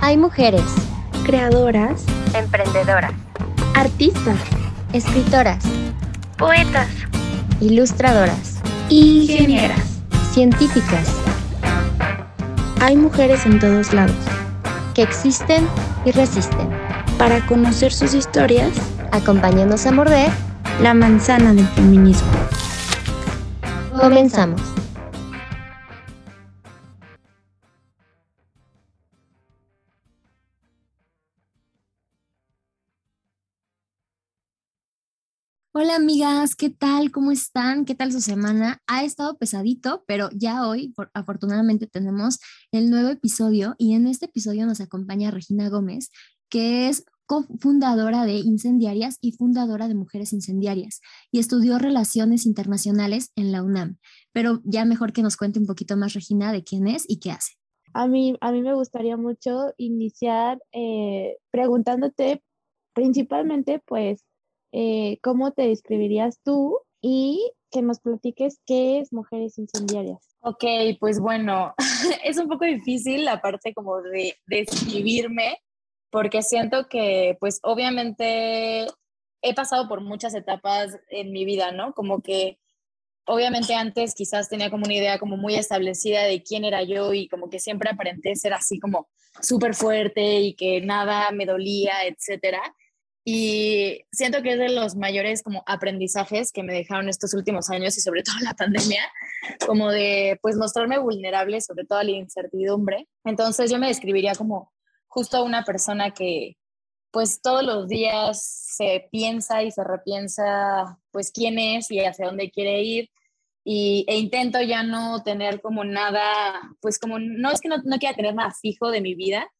Hay mujeres, creadoras, emprendedoras, artistas, escritoras, poetas, ilustradoras, ingenieras, científicas, Hay mujeres en todos lados. que existen y resisten. Para conocer sus historias, Acompáñanos a morder. la manzana del feminismo. Comenzamos. Hola amigas, ¿qué tal? ¿Cómo están? ¿Qué tal su semana? Ha estado pesadito, pero ya hoy por- afortunadamente tenemos el nuevo episodio y en este episodio nos acompaña Regina Gómez, que es cofundadora de Incendiarias y fundadora de Mujeres Incendiarias y estudió Relaciones Internacionales en la UNAM. Pero ya mejor que nos cuente un poquito más Regina de quién es y qué hace. A mí, a mí me gustaría mucho iniciar eh, preguntándote principalmente, pues, eh, cómo te describirías tú y que nos platiques qué es Mujeres Incendiarias. Ok, pues bueno, es un poco difícil la parte como de describirme, porque siento que pues obviamente he pasado por muchas etapas en mi vida, ¿no? Como que obviamente antes quizás tenía como una idea como muy establecida de quién era yo y como que siempre aparenté ser así como súper fuerte y que nada me dolía, etcétera. Y siento que es de los mayores como aprendizajes que me dejaron estos últimos años y sobre todo la pandemia, como de pues mostrarme vulnerable sobre todo a la incertidumbre. Entonces yo me describiría como justo una persona que pues todos los días se piensa y se repiensa pues quién es y hacia dónde quiere ir y, e intento ya no tener como nada, pues como no es que no, no quiera tener nada fijo de mi vida,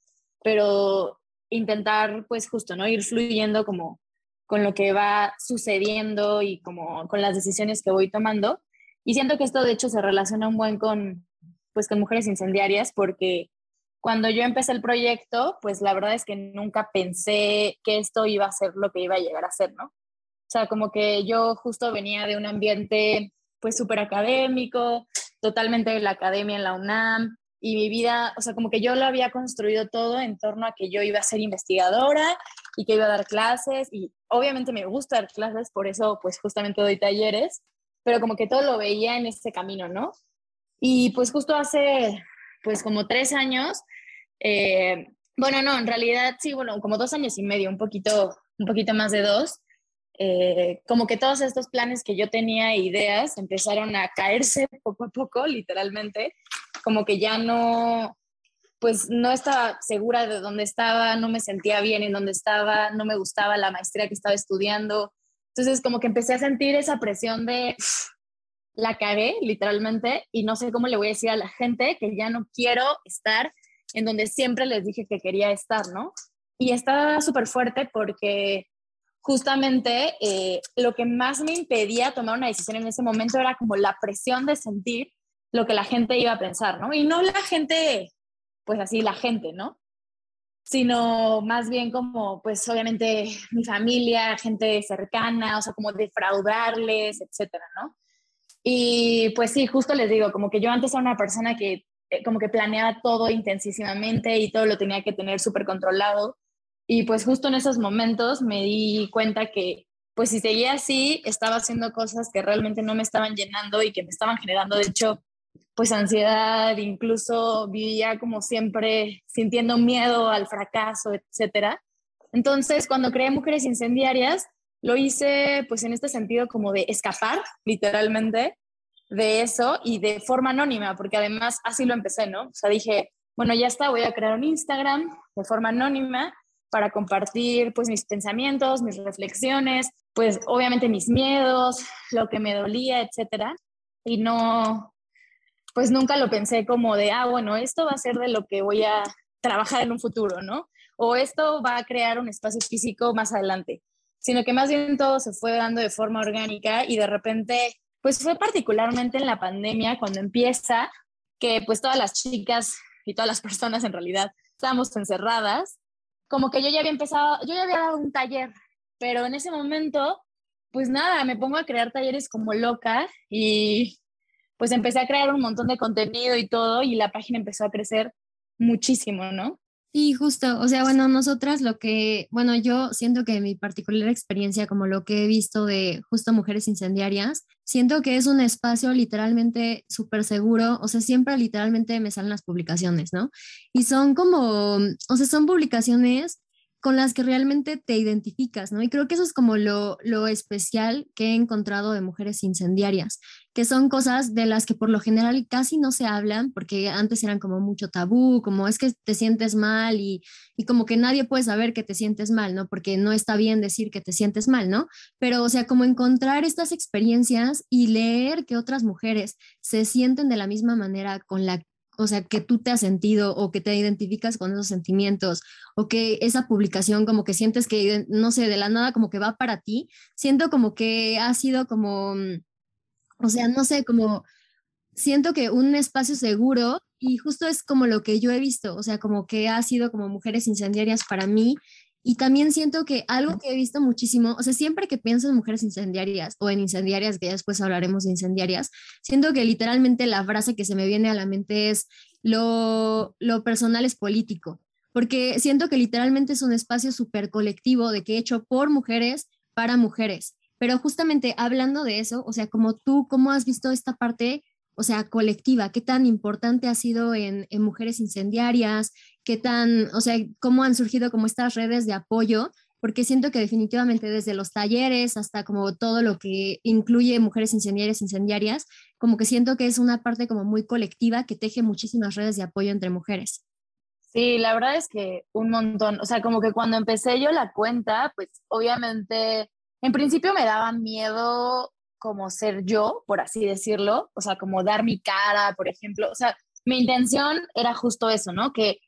pero intentar pues justo, ¿no? Ir fluyendo como con lo que va sucediendo y como con las decisiones que voy tomando. Y siento que esto de hecho se relaciona un buen con pues con mujeres incendiarias porque cuando yo empecé el proyecto, pues la verdad es que nunca pensé que esto iba a ser lo que iba a llegar a ser, ¿no? O sea, como que yo justo venía de un ambiente pues súper académico, totalmente de la academia en la UNAM, y mi vida, o sea, como que yo lo había construido todo en torno a que yo iba a ser investigadora y que iba a dar clases, y obviamente me gusta dar clases, por eso pues justamente doy talleres, pero como que todo lo veía en ese camino, ¿no? Y pues justo hace pues como tres años, eh, bueno, no, en realidad sí, bueno, como dos años y medio, un poquito, un poquito más de dos, eh, como que todos estos planes que yo tenía e ideas empezaron a caerse poco a poco, literalmente, como que ya no, pues no estaba segura de dónde estaba, no me sentía bien en dónde estaba, no me gustaba la maestría que estaba estudiando. Entonces como que empecé a sentir esa presión de la cagué literalmente y no sé cómo le voy a decir a la gente que ya no quiero estar en donde siempre les dije que quería estar, ¿no? Y estaba súper fuerte porque justamente eh, lo que más me impedía tomar una decisión en ese momento era como la presión de sentir lo que la gente iba a pensar, ¿no? Y no la gente, pues así, la gente, ¿no? Sino más bien como, pues obviamente mi familia, gente cercana, o sea, como defraudarles, etcétera, ¿no? Y pues sí, justo les digo, como que yo antes era una persona que eh, como que planeaba todo intensísimamente y todo lo tenía que tener súper controlado. Y pues justo en esos momentos me di cuenta que pues si seguía así, estaba haciendo cosas que realmente no me estaban llenando y que me estaban generando, de hecho, pues ansiedad, incluso vivía como siempre sintiendo miedo al fracaso, etcétera. Entonces, cuando creé Mujeres Incendiarias, lo hice pues en este sentido como de escapar, literalmente, de eso y de forma anónima, porque además así lo empecé, ¿no? O sea, dije, bueno, ya está, voy a crear un Instagram de forma anónima para compartir pues mis pensamientos, mis reflexiones, pues obviamente mis miedos, lo que me dolía, etcétera. Y no, pues nunca lo pensé como de, ah, bueno, esto va a ser de lo que voy a trabajar en un futuro, ¿no? O esto va a crear un espacio físico más adelante, sino que más bien todo se fue dando de forma orgánica y de repente, pues fue particularmente en la pandemia cuando empieza que pues todas las chicas y todas las personas en realidad estábamos encerradas, como que yo ya había empezado, yo ya había dado un taller, pero en ese momento, pues nada, me pongo a crear talleres como loca y pues empecé a crear un montón de contenido y todo y la página empezó a crecer muchísimo, ¿no? Sí, justo, o sea, bueno, nosotras lo que, bueno, yo siento que mi particular experiencia, como lo que he visto de justo mujeres incendiarias, siento que es un espacio literalmente súper seguro, o sea, siempre literalmente me salen las publicaciones, ¿no? Y son como, o sea, son publicaciones con las que realmente te identificas, ¿no? Y creo que eso es como lo, lo especial que he encontrado de mujeres incendiarias, que son cosas de las que por lo general casi no se hablan, porque antes eran como mucho tabú, como es que te sientes mal y, y como que nadie puede saber que te sientes mal, ¿no? Porque no está bien decir que te sientes mal, ¿no? Pero, o sea, como encontrar estas experiencias y leer que otras mujeres se sienten de la misma manera con la o sea, que tú te has sentido o que te identificas con esos sentimientos o que esa publicación como que sientes que, no sé, de la nada como que va para ti, siento como que ha sido como, mm, o sea, no sé, como siento que un espacio seguro y justo es como lo que yo he visto, o sea, como que ha sido como mujeres incendiarias para mí y también siento que algo que he visto muchísimo, o sea, siempre que pienso en mujeres incendiarias o en incendiarias, que ya después hablaremos de incendiarias, siento que literalmente la frase que se me viene a la mente es lo, lo personal es político, porque siento que literalmente es un espacio súper colectivo de que hecho por mujeres para mujeres. Pero justamente hablando de eso, o sea, como tú, ¿cómo has visto esta parte o sea, colectiva, qué tan importante ha sido en, en, mujeres incendiarias, qué tan, o sea, cómo han surgido como estas redes de apoyo, porque siento que definitivamente desde los talleres hasta como todo lo que incluye mujeres incendiarias, incendiarias, como que siento que es una parte como muy colectiva que teje muchísimas redes de apoyo entre mujeres. Sí, la verdad es que un montón, o sea, como que cuando empecé yo la cuenta, pues obviamente, en principio me daba miedo como ser yo, por así decirlo, o sea, como dar mi cara, por ejemplo, o sea, mi intención era justo eso, ¿no? Que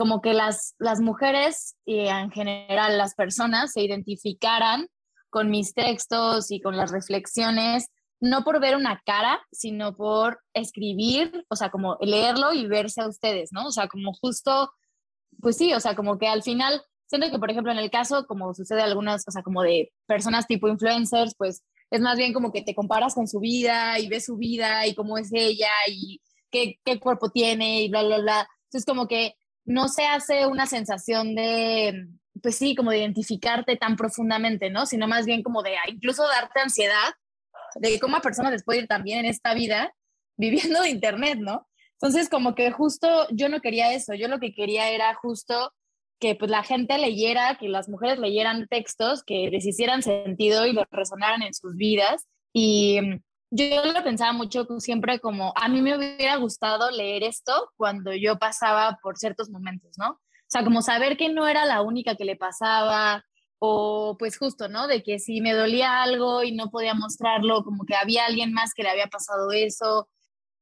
como que las, las mujeres y en general las personas se identificaran con mis textos y con las reflexiones, no por ver una cara, sino por escribir, o sea, como leerlo y verse a ustedes, ¿no? O sea, como justo, pues sí, o sea, como que al final, siento que, por ejemplo, en el caso, como sucede algunas, o sea, como de personas tipo influencers, pues es más bien como que te comparas con su vida y ves su vida y cómo es ella y qué, qué cuerpo tiene y bla, bla, bla. Entonces como que no se hace una sensación de, pues sí, como de identificarte tan profundamente, ¿no? Sino más bien como de incluso darte ansiedad de cómo a personas les puede ir también en esta vida viviendo de internet, ¿no? Entonces como que justo yo no quería eso, yo lo que quería era justo que pues la gente leyera, que las mujeres leyeran textos que les hicieran sentido y los resonaran en sus vidas. Y yo lo pensaba mucho siempre como, a mí me hubiera gustado leer esto cuando yo pasaba por ciertos momentos, ¿no? O sea, como saber que no era la única que le pasaba, o pues justo, ¿no? De que si me dolía algo y no podía mostrarlo, como que había alguien más que le había pasado eso.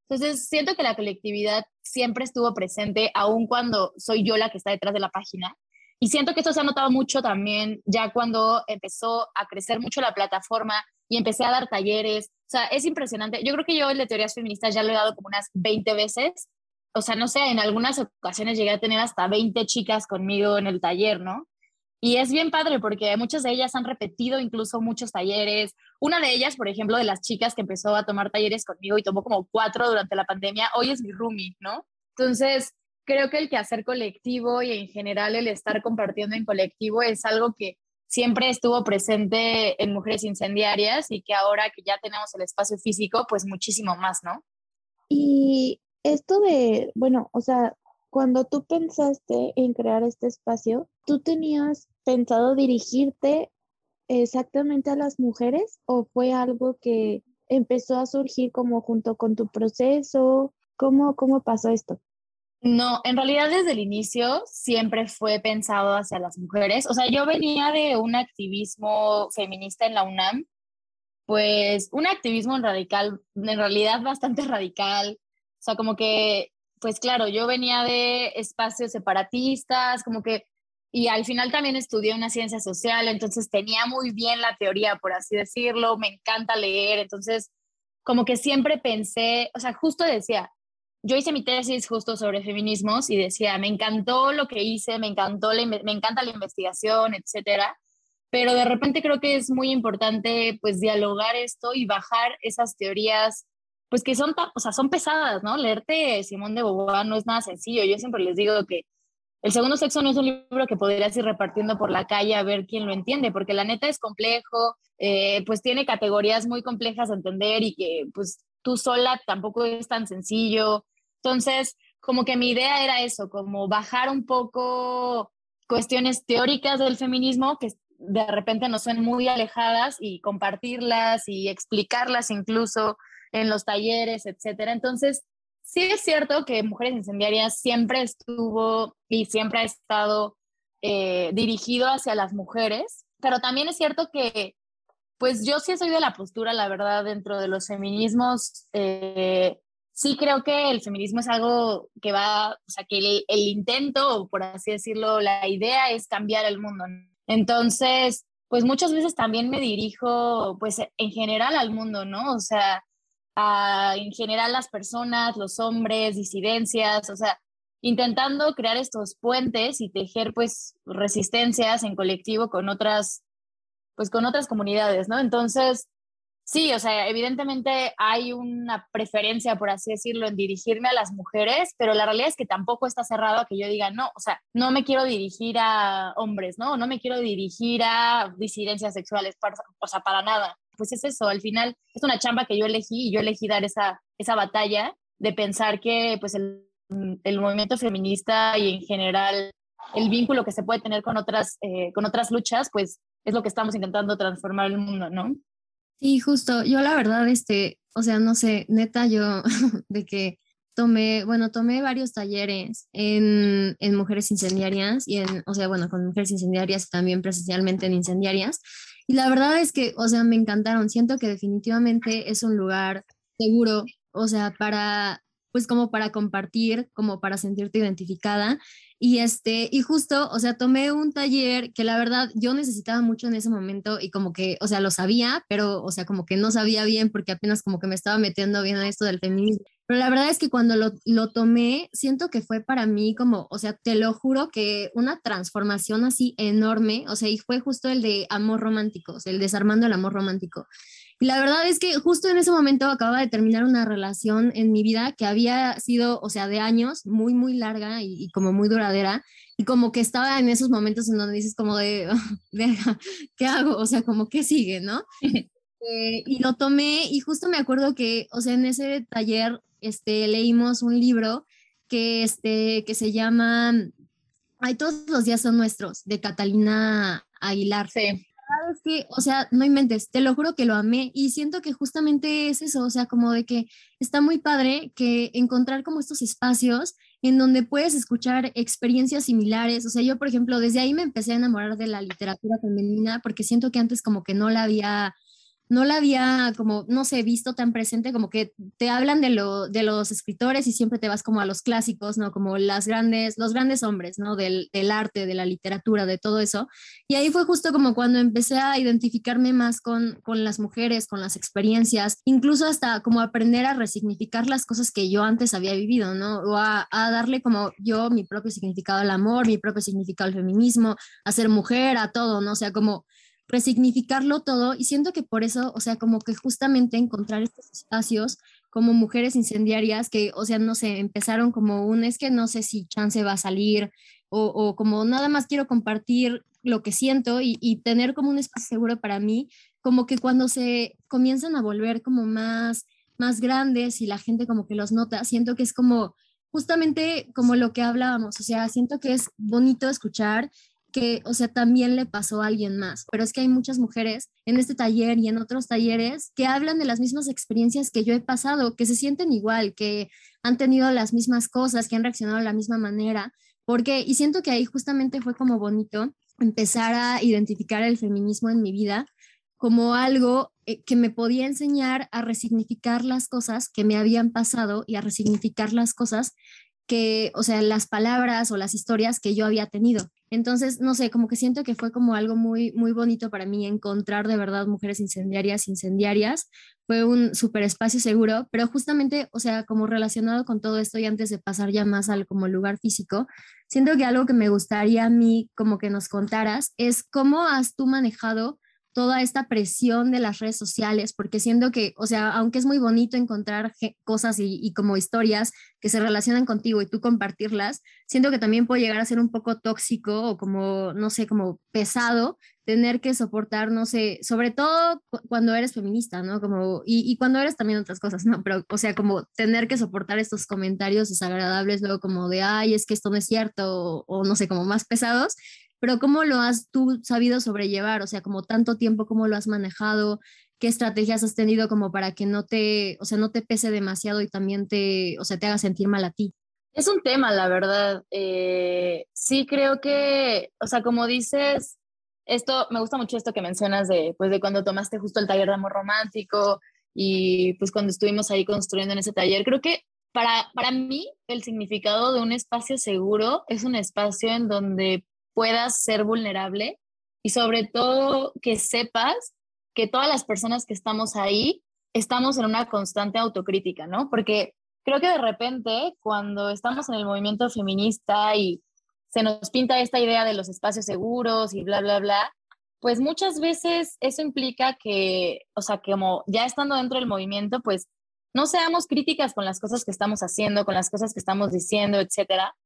Entonces, siento que la colectividad siempre estuvo presente, aun cuando soy yo la que está detrás de la página. Y siento que esto se ha notado mucho también ya cuando empezó a crecer mucho la plataforma y empecé a dar talleres. O sea, es impresionante. Yo creo que yo el de teorías feministas ya lo he dado como unas 20 veces. O sea, no sé, en algunas ocasiones llegué a tener hasta 20 chicas conmigo en el taller, ¿no? Y es bien padre porque muchas de ellas han repetido incluso muchos talleres. Una de ellas, por ejemplo, de las chicas que empezó a tomar talleres conmigo y tomó como cuatro durante la pandemia, hoy es mi roomie, ¿no? Entonces, creo que el quehacer colectivo y en general el estar compartiendo en colectivo es algo que siempre estuvo presente en Mujeres Incendiarias y que ahora que ya tenemos el espacio físico, pues muchísimo más, ¿no? Y esto de, bueno, o sea, cuando tú pensaste en crear este espacio, ¿tú tenías pensado dirigirte exactamente a las mujeres o fue algo que empezó a surgir como junto con tu proceso? ¿Cómo, cómo pasó esto? No, en realidad desde el inicio siempre fue pensado hacia las mujeres. O sea, yo venía de un activismo feminista en la UNAM, pues un activismo radical, en realidad bastante radical. O sea, como que pues claro, yo venía de espacios separatistas, como que, y al final también estudié una ciencia social, entonces tenía muy bien la teoría, por así decirlo, me encanta leer, entonces como que siempre pensé, o sea, justo decía, yo hice mi tesis justo sobre feminismos y decía, me encantó lo que hice, me encantó, me encanta la investigación, etcétera, pero de repente creo que es muy importante pues dialogar esto y bajar esas teorías pues que son, o sea, son pesadas, ¿no? Leerte Simón de Beauvoir no es nada sencillo. Yo siempre les digo que el segundo sexo no es un libro que podrías ir repartiendo por la calle a ver quién lo entiende, porque la neta es complejo, eh, pues tiene categorías muy complejas de entender y que pues tú sola tampoco es tan sencillo. Entonces, como que mi idea era eso, como bajar un poco cuestiones teóricas del feminismo que de repente nos son muy alejadas y compartirlas y explicarlas incluso en los talleres, etcétera. Entonces, sí es cierto que Mujeres Incendiarias siempre estuvo y siempre ha estado eh, dirigido hacia las mujeres, pero también es cierto que, pues yo sí soy de la postura, la verdad, dentro de los feminismos, eh, sí creo que el feminismo es algo que va, o sea, que el, intento, por así decirlo, la idea es cambiar el mundo. Entonces, pues muchas veces también me dirijo, pues en general al mundo, ¿no? O sea, en general las personas, los hombres, disidencias, o sea, intentando crear estos puentes y tejer pues resistencias en colectivo con otras, pues con otras comunidades, ¿no? Entonces, sí, o sea, evidentemente hay una preferencia, por así decirlo, en dirigirme a las mujeres, pero la realidad es que tampoco está cerrado a que yo diga, no, o sea, no me quiero dirigir a hombres, ¿no? No me quiero dirigir a disidencias sexuales, o sea, para nada pues es eso, al final es una chamba que yo elegí y yo elegí dar esa, esa batalla de pensar que pues el, el movimiento feminista y en general el vínculo que se puede tener con otras, eh, con otras luchas, pues es lo que estamos intentando transformar el mundo, ¿no? Sí, justo. Yo la verdad, este, o sea, no sé, neta, yo de que tomé, bueno, tomé varios talleres en, en, mujeres incendiarias y en, o sea, bueno, con mujeres incendiarias y también presencialmente en incendiarias. Y la verdad es que, o sea, me encantaron. Siento que definitivamente es un lugar seguro, o sea, para, pues como para compartir, como para sentirte identificada. Y este, y justo, o sea, tomé un taller que la verdad yo necesitaba mucho en ese momento y como que, o sea, lo sabía, pero, o sea, como que no sabía bien porque apenas como que me estaba metiendo bien a esto del feminismo. Pero la verdad es que cuando lo, lo, tomé, siento que fue para mí como, o sea, te lo juro que una transformación así enorme, o sea, y fue justo el de amor romántico, o sea, el desarmando el amor romántico. Y la verdad es que justo en ese momento acababa de terminar una relación en mi vida que había sido, o sea, de años, muy, muy larga y, y como muy duradera. Y como que estaba en esos momentos en donde dices como de, ¿qué hago? O sea, como, ¿qué sigue, no? Eh, y lo tomé y justo me acuerdo que, o sea, en ese taller este, leímos un libro que, este, que se llama Ay, todos los días son nuestros, de Catalina Aguilar. Sí. Es que, o sea, no inventes, te lo juro que lo amé y siento que justamente es eso, o sea, como de que está muy padre que encontrar como estos espacios en donde puedes escuchar experiencias similares, o sea, yo, por ejemplo, desde ahí me empecé a enamorar de la literatura femenina porque siento que antes como que no la había no la había como, no sé, visto tan presente, como que te hablan de, lo, de los escritores y siempre te vas como a los clásicos, ¿no? Como las grandes, los grandes hombres, ¿no? Del, del, arte, de la literatura, de todo eso. Y ahí fue justo como cuando empecé a identificarme más con, con las mujeres, con las experiencias, incluso hasta como aprender a resignificar las cosas que yo antes había vivido, ¿no? O a, a darle como yo mi propio significado al amor, mi propio significado al feminismo, a ser mujer, a todo, ¿no? O sea, como resignificarlo todo y siento que por eso, o sea, como que justamente encontrar estos espacios como mujeres incendiarias que, o sea, no sé, empezaron como un, es que no sé si chance va a salir o, o como nada más quiero compartir lo que siento y, y, tener como un espacio seguro para mí, como que cuando se comienzan a volver como más, más grandes y la gente como que los nota, siento que es como justamente como lo que hablábamos, o sea, siento que es bonito escuchar que, o sea, también le pasó a alguien más. Pero es que hay muchas mujeres en este taller y en otros talleres que hablan de las mismas experiencias que yo he pasado, que se sienten igual, que han tenido las mismas cosas, que han reaccionado de la misma manera. Porque, y siento que ahí justamente fue como bonito empezar a identificar el feminismo en mi vida como algo eh, que me podía enseñar a resignificar las cosas que me habían pasado y a resignificar las cosas que, o sea, las palabras o las historias que yo había tenido. Entonces, no sé, como que siento que fue como algo muy, muy bonito para mí encontrar de verdad mujeres incendiarias, incendiarias. Fue un súper espacio seguro, pero justamente, o sea, como relacionado con todo esto y antes de pasar ya más al como lugar físico, siento que algo que me gustaría a mí como que nos contaras es cómo has tú manejado toda esta presión de las redes sociales, porque siento que, o sea, aunque es muy bonito encontrar cosas y, como historias que se relacionan contigo y tú compartirlas, siento que también puede llegar a ser un poco tóxico o como, no sé, como pesado tener que soportar, no sé, sobre todo cuando eres feminista, ¿no? Como, y, y, cuando eres también otras cosas, ¿no? Pero, o sea, como tener que soportar estos comentarios desagradables, luego como de, ay, es que esto no es cierto, o, o no sé, como más pesados, pero ¿cómo lo has tú sabido sobrellevar? O sea, como tanto tiempo, ¿cómo lo has manejado? ¿Qué estrategias has tenido como para que no te, o sea, no te pese demasiado y también te, o sea, te haga sentir mal a ti? Es un tema, la verdad. Eh, sí creo que, o sea, como dices, esto, me gusta mucho esto que mencionas de, pues, de cuando tomaste justo el taller de amor romántico y pues cuando estuvimos ahí construyendo en ese taller. Creo que para, para mí el significado de un espacio seguro es un espacio en donde puedas ser vulnerable y sobre todo que sepas que todas las personas que estamos ahí estamos en una constante autocrítica, ¿no? Porque creo que de repente cuando estamos en el movimiento feminista y se nos pinta esta idea de los espacios seguros y bla, bla, bla, pues muchas veces eso implica que, o sea, que como ya estando dentro del movimiento, pues no seamos críticas con las cosas que estamos haciendo, con las cosas que estamos diciendo, etcétera,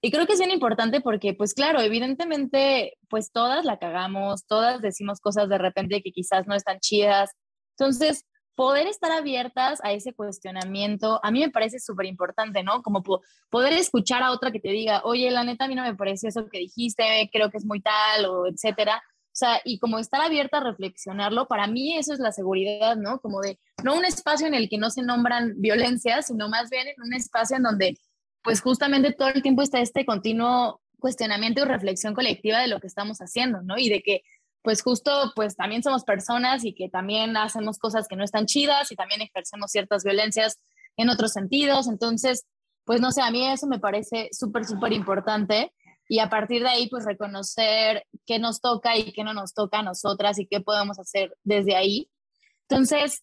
y creo que es bien importante porque, pues claro, evidentemente, pues todas la cagamos, todas decimos cosas de repente que quizás no están chidas. Entonces, poder estar abiertas a ese cuestionamiento, a mí me parece súper importante, ¿no? Como poder escuchar a otra que te diga, oye, la neta, a mí no me parece eso que dijiste, creo que es muy tal, o etcétera. O sea, y como estar abierta a reflexionarlo, para mí eso es la seguridad, ¿no? Como de, no un espacio en el que no se nombran violencias, sino más bien en un espacio en donde pues justamente todo el tiempo está este continuo cuestionamiento y reflexión colectiva de lo que estamos haciendo, ¿no? Y de que pues justo pues también somos personas y que también hacemos cosas que no están chidas y también ejercemos ciertas violencias en otros sentidos. Entonces, pues no sé, a mí eso me parece súper, súper importante y a partir de ahí pues reconocer qué nos toca y qué no nos toca a nosotras y qué podemos hacer desde ahí. Entonces,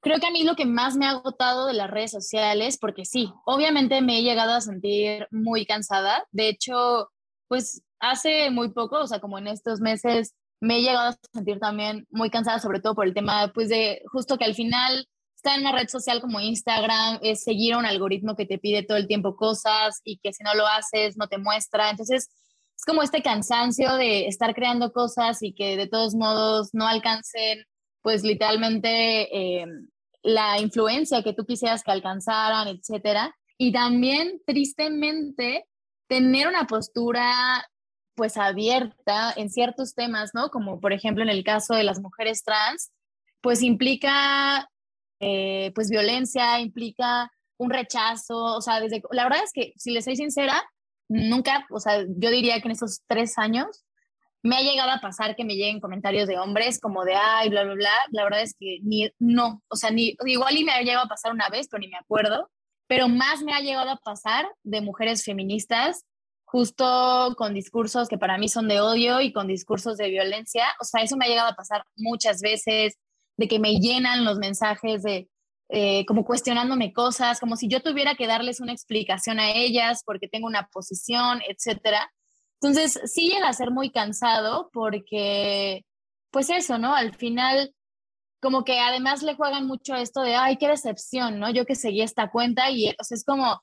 Creo que a mí lo que más me ha agotado de las redes sociales, porque sí, obviamente me he llegado a sentir muy cansada. De hecho, pues hace muy poco, o sea, como en estos meses, me he llegado a sentir también muy cansada, sobre todo por el tema, pues de justo que al final está en una red social como Instagram, es seguir un algoritmo que te pide todo el tiempo cosas y que si no lo haces no te muestra. Entonces, es como este cansancio de estar creando cosas y que de todos modos no alcancen pues literalmente eh, la influencia que tú quisieras que alcanzaran, etcétera. Y también, tristemente, tener una postura pues abierta en ciertos temas, ¿no? Como por ejemplo en el caso de las mujeres trans, pues implica eh, pues violencia, implica un rechazo, o sea, desde, la verdad es que si les soy sincera, nunca, o sea, yo diría que en esos tres años me ha llegado a pasar que me lleguen comentarios de hombres como de, ay, bla, bla, bla. La verdad es que ni, no, o sea, ni, igual y me ha llegado a pasar una vez, pero ni me acuerdo. Pero más me ha llegado a pasar de mujeres feministas, justo con discursos que para mí son de odio y con discursos de violencia. O sea, eso me ha llegado a pasar muchas veces, de que me llenan los mensajes de, eh, como cuestionándome cosas, como si yo tuviera que darles una explicación a ellas porque tengo una posición, etcétera. Entonces, sí llega a ser muy cansado porque, pues eso, ¿no? Al final, como que además le juegan mucho esto de, ay, qué decepción, ¿no? Yo que seguí esta cuenta y, o sea, es como,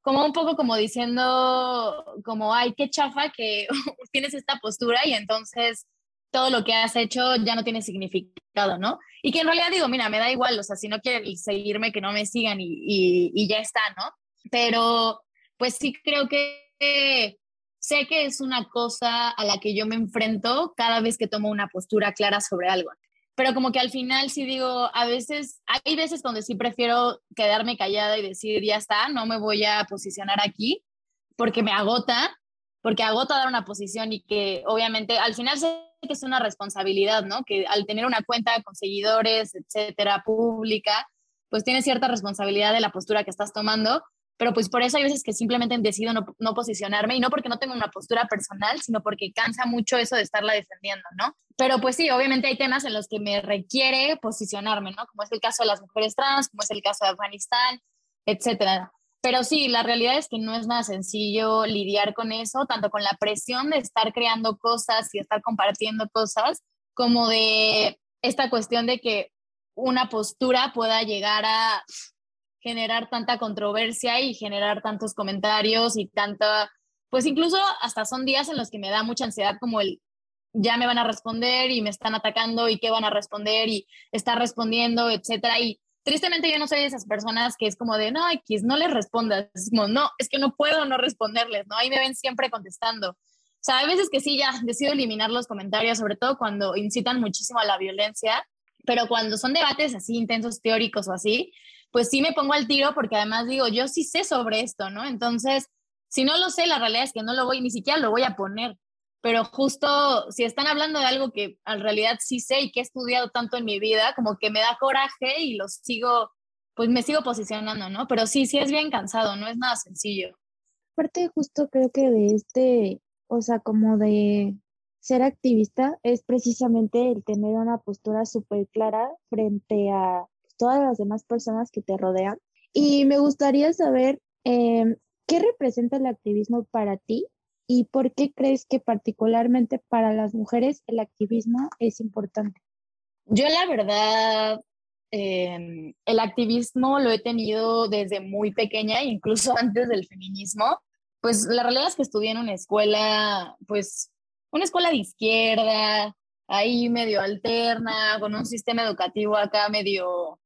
como un poco como diciendo, como, ay, qué chafa que tienes esta postura y entonces todo lo que has hecho ya no tiene significado, ¿no? Y que en realidad digo, mira, me da igual, o sea, si no quieren seguirme, que no me sigan y, y, y ya está, ¿no? Pero, pues sí creo que sé que es una cosa a la que yo me enfrento cada vez que tomo una postura clara sobre algo. Pero como que al final sí digo, a veces, hay veces donde sí prefiero quedarme callada y decir, ya está, no me voy a posicionar aquí, porque me agota, porque agota dar una posición y que obviamente al final sé que es una responsabilidad, ¿no? Que al tener una cuenta con seguidores, etcétera, pública, pues tienes cierta responsabilidad de la postura que estás tomando pero pues por eso hay veces que simplemente decido no, no, posicionarme y no porque no tengo una postura personal, sino porque cansa mucho eso de estarla defendiendo, ¿no? Pero pues sí, obviamente hay temas en los que me requiere posicionarme, ¿no? Como es el caso de las mujeres trans, como es el caso de Afganistán, etcétera. Pero sí, la realidad es que no es nada sencillo lidiar con eso, tanto con la presión de estar creando cosas y estar compartiendo cosas, como de esta cuestión de que una postura pueda llegar a generar tanta controversia y generar tantos comentarios y tanta, pues incluso hasta son días en los que me da mucha ansiedad como el, ya me van a responder y me están atacando y qué van a responder y está respondiendo, etcétera. Y tristemente yo no soy de esas personas que es como de, no, X, no les respondas. Es como, no, es que no puedo no responderles, ¿no? Ahí me ven siempre contestando. O sea, hay veces que sí, ya decido eliminar los comentarios, sobre todo cuando incitan muchísimo a la violencia, pero cuando son debates así intensos, teóricos o así, pues sí me pongo al tiro porque además digo, yo sí sé sobre esto, ¿no? Entonces, si no lo sé, la realidad es que no lo voy, ni siquiera lo voy a poner pero justo si están hablando de algo que en realidad sí sé y que he estudiado tanto en mi vida, como que me da coraje y los sigo, pues me sigo posicionando, ¿no? Pero sí, sí es bien cansado, no es nada sencillo. Aparte, justo creo que de este, o sea, como de ser activista, es precisamente el tener una postura súper clara frente a todas las demás personas que te rodean. Y me gustaría saber em, qué representa el activismo para ti ¿Y por qué crees que particularmente para las mujeres el activismo es importante? Yo la verdad, em, el activismo lo he tenido desde muy pequeña, incluso antes del feminismo. Pues la realidad es que estudié en una escuela, pues una escuela de izquierda, ahí medio alterna, con un sistema educativo acá medio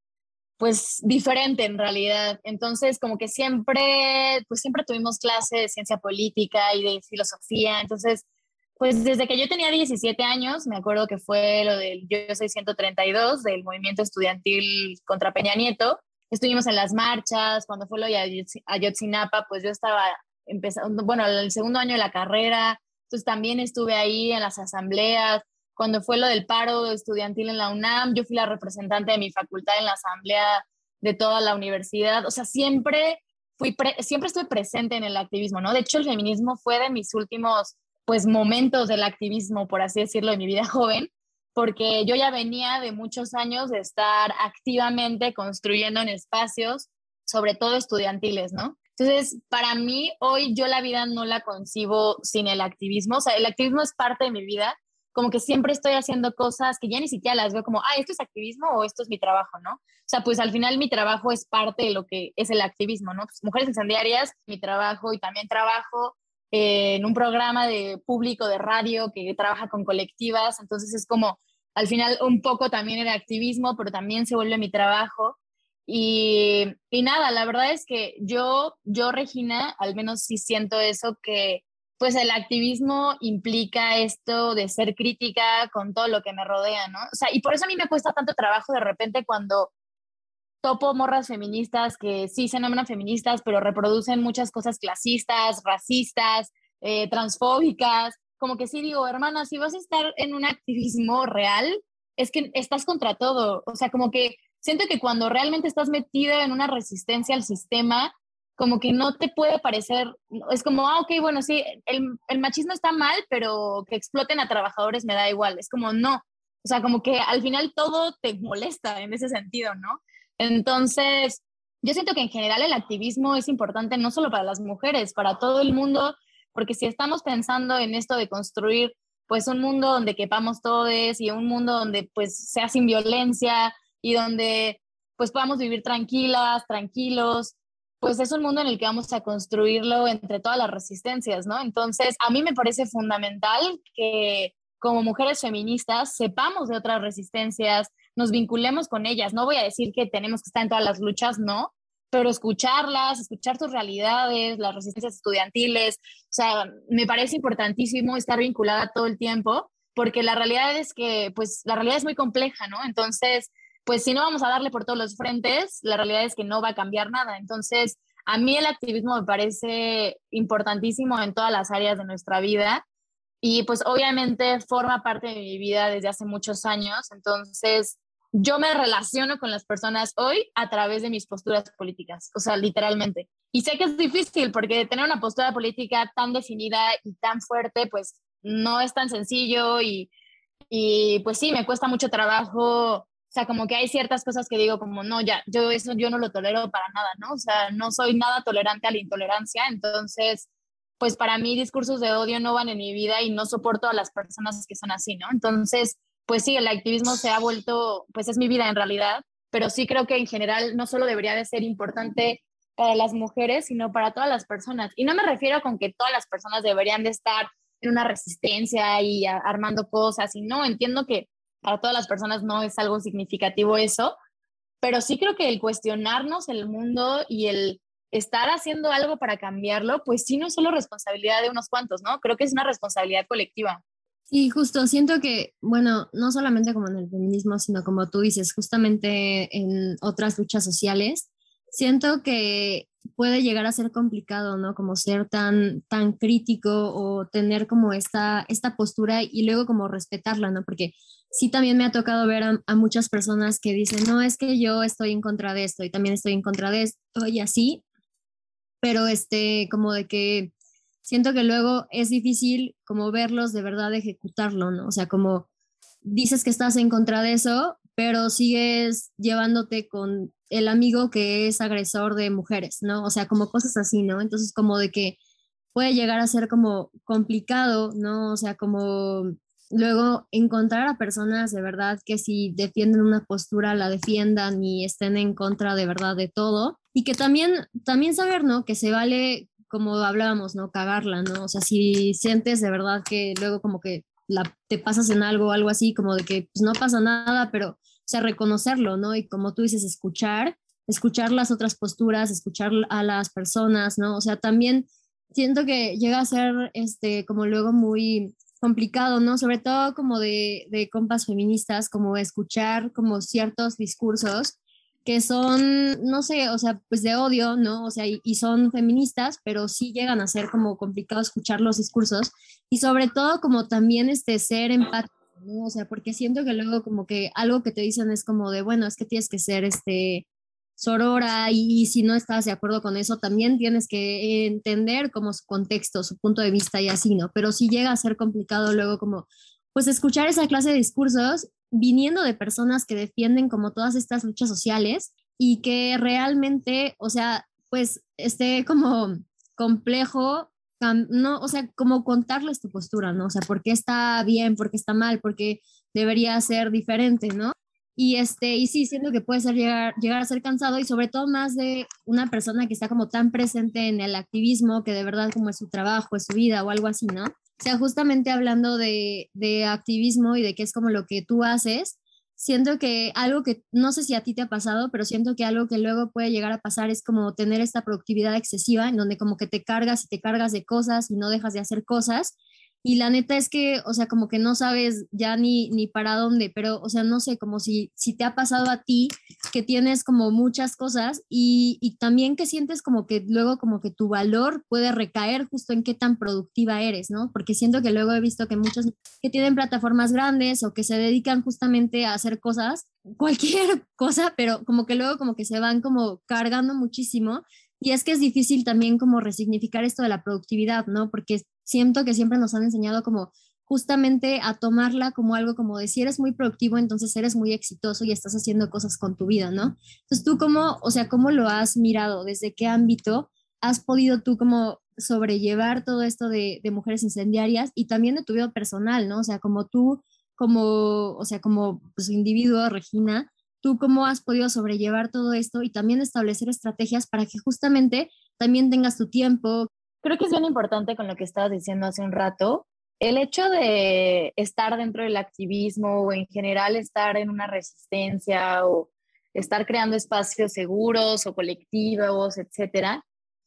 pues diferente en realidad. Entonces, como que siempre, pues siempre tuvimos clases de ciencia política y de filosofía. Entonces, pues desde que yo tenía 17 años, me acuerdo que fue lo del Yo Soy 132, del movimiento estudiantil contra Peña Nieto. Estuvimos en las marchas, cuando fue lo de Ayotzinapa, pues yo estaba empezando, bueno, el segundo año de la carrera, entonces también estuve ahí en las asambleas, cuando fue lo del paro estudiantil en la UNAM, yo fui la representante de mi facultad en la asamblea de toda la universidad, o sea, siempre fui siempre estuve presente en el activismo, ¿no? De hecho, el feminismo fue de mis últimos pues momentos del activismo, por así decirlo, de mi vida joven, porque yo ya venía de muchos años de estar activamente construyendo en espacios, sobre todo estudiantiles, ¿no? Entonces, para mí, hoy yo la vida no la concibo sin el activismo, o sea, el activismo es parte de mi vida, como que siempre estoy haciendo cosas que ya ni siquiera las veo como, ah, esto es activismo o esto es mi trabajo, ¿no? O sea, pues al final mi trabajo es parte de lo que es el activismo, ¿no? Pues Mujeres Incendiarias, mi trabajo y también trabajo en un programa de público de radio que trabaja con colectivas, entonces es como, al final un poco también era activismo, pero también se vuelve mi trabajo. Y, y nada, la verdad es que yo, yo, Regina, al menos sí siento eso, que pues el activismo implica esto de ser crítica con todo lo que me rodea, ¿no? O sea, y por eso a mí me cuesta tanto trabajo de repente cuando topo morras feministas que sí se nombran feministas, pero reproducen muchas cosas clasistas, racistas, eh, transfóbicas, como que sí digo, hermana, si vas a estar en un activismo real, es que estás contra todo, o sea, como que siento que cuando realmente estás metida en una resistencia al sistema, como que no te puede parecer, es como, ah, ok, bueno, sí, el, el, machismo está mal, pero que exploten a trabajadores me da igual, es como, no, o sea, como que al final todo te molesta en ese sentido, ¿no? Entonces, yo siento que en general el activismo es importante no solo para las mujeres, para todo el mundo, porque si estamos pensando en esto de construir pues un mundo donde quepamos todos y un mundo donde pues sea sin violencia y donde pues podamos vivir tranquilas, tranquilos, pues es un mundo en el que vamos a construirlo entre todas las resistencias, ¿no? Entonces, a mí me parece fundamental que como mujeres feministas sepamos de otras resistencias, nos vinculemos con ellas. No voy a decir que tenemos que estar en todas las luchas, no, pero escucharlas, escuchar sus realidades, las resistencias estudiantiles, o sea, me parece importantísimo estar vinculada todo el tiempo, porque la realidad es que, pues, la realidad es muy compleja, ¿no? Entonces, pues si no vamos a darle por todos los frentes, la realidad es que no va a cambiar nada. Entonces, a mí el activismo me parece importantísimo en todas las áreas de nuestra vida y pues obviamente forma parte de mi vida desde hace muchos años. Entonces, yo me relaciono con las personas hoy a través de mis posturas políticas, o sea, literalmente. Y sé que es difícil porque tener una postura política tan definida y tan fuerte, pues no es tan sencillo y, y pues sí, me cuesta mucho trabajo o sea, como que hay ciertas cosas que digo como, no, ya, yo eso yo no lo tolero para nada, ¿no? O sea, no soy nada tolerante a la intolerancia, entonces, pues para mí discursos de odio no van en mi vida y no soporto a las personas que son así, ¿no? Entonces, pues sí, el activismo se ha vuelto, pues es mi vida en realidad, pero sí creo que en general no solo debería de ser importante para las mujeres, sino para todas las personas. Y no me refiero con que todas las personas deberían de estar en una resistencia y armando cosas, y no, entiendo que para todas las personas no es algo significativo eso, pero sí creo que el cuestionarnos el mundo y el estar haciendo algo para cambiarlo, pues sí no es solo responsabilidad de unos cuantos, ¿no? Creo que es una responsabilidad colectiva. Sí, justo, siento que, bueno, no solamente como en el feminismo, sino como tú dices, justamente en otras luchas sociales, siento que puede llegar a ser complicado, ¿no? Como ser tan, tan crítico o tener como esta, esta postura y luego como respetarla, ¿no? Porque sí también me ha tocado ver a, muchas personas que dicen, no, es que yo estoy en contra de esto y también estoy en contra de esto y así, pero este, como de que siento que luego es difícil como verlos de verdad ejecutarlo, ¿no? O sea, como dices que estás en contra de eso, pero sigues llevándote con el amigo que es agresor de mujeres, ¿no? O sea, como cosas así, ¿no? Entonces, como de que puede llegar a ser como complicado, ¿no? O sea, como luego encontrar a personas de verdad que si defienden una postura la defiendan y estén en contra de verdad de todo. Y que también también saber no que se vale como hablábamos no cagarla no o sea si sientes de verdad que luego como que la, te pasas en algo algo así como de que pues no pasa nada pero o sea reconocerlo no y como tú dices escuchar escuchar las otras posturas escuchar a las personas no o sea también siento que llega a ser este como luego muy complicado, ¿no? Sobre todo como de, de compas feministas, como escuchar como ciertos discursos que son, no sé, o sea, pues de odio, ¿no? O sea, y, son feministas, pero sí llegan a ser como complicado escuchar los discursos y sobre todo como también este ser empático, ¿no? O sea, porque siento que luego como que algo que te dicen es como de, bueno, es que tienes que ser este sorora y, si no estás de acuerdo con eso, también tienes que entender como su contexto, su punto de vista y así, ¿no? Pero sí llega a ser complicado luego como, pues escuchar esa clase de discursos viniendo de personas que defienden como todas estas luchas sociales y que realmente, o sea, pues esté como complejo, no, o sea, como contarles tu postura, ¿no? O sea, por qué está bien, por qué está mal, por qué debería ser diferente, ¿no? Y, este, y sí, siento que puede ser llegar, llegar a ser cansado y sobre todo más de una persona que está como tan presente en el activismo que de verdad como es su trabajo, es su vida o algo así, ¿no? O sea, justamente hablando de, de activismo y de qué es como lo que tú haces, siento que algo que no sé si a ti te ha pasado, pero siento que algo que luego puede llegar a pasar es como tener esta productividad excesiva en donde como que te cargas y te cargas de cosas y no dejas de hacer cosas y la neta es que, o sea, como que no sabes ya ni, ni para dónde, pero, o sea, no sé, como si, si te ha pasado a ti que tienes como muchas cosas y, y también que sientes como que luego como que tu valor puede recaer justo en qué tan productiva eres, ¿no? Porque siento que luego he visto que muchos que tienen plataformas grandes o que se dedican justamente a hacer cosas, cualquier cosa, pero como que luego como que se van como cargando muchísimo y es que es difícil también como resignificar esto de la productividad, ¿no? Porque siento que siempre nos han enseñado como justamente a tomarla como algo como de si eres muy productivo, entonces eres muy exitoso y estás haciendo cosas con tu vida, ¿no? Entonces tú cómo, o sea, ¿cómo lo has mirado? ¿Desde qué ámbito has podido tú como sobrellevar todo esto de, de mujeres incendiarias y también de tu vida personal, ¿no? O sea, como tú, como, o sea, como pues, individuo, Regina, ¿Tú cómo has podido sobrellevar todo esto y también establecer estrategias para que justamente también tengas tu tiempo? Creo que es bien importante con lo que estabas diciendo hace un rato, el hecho de estar dentro del activismo o en general estar en una resistencia o estar creando espacios seguros o colectivos, etcétera,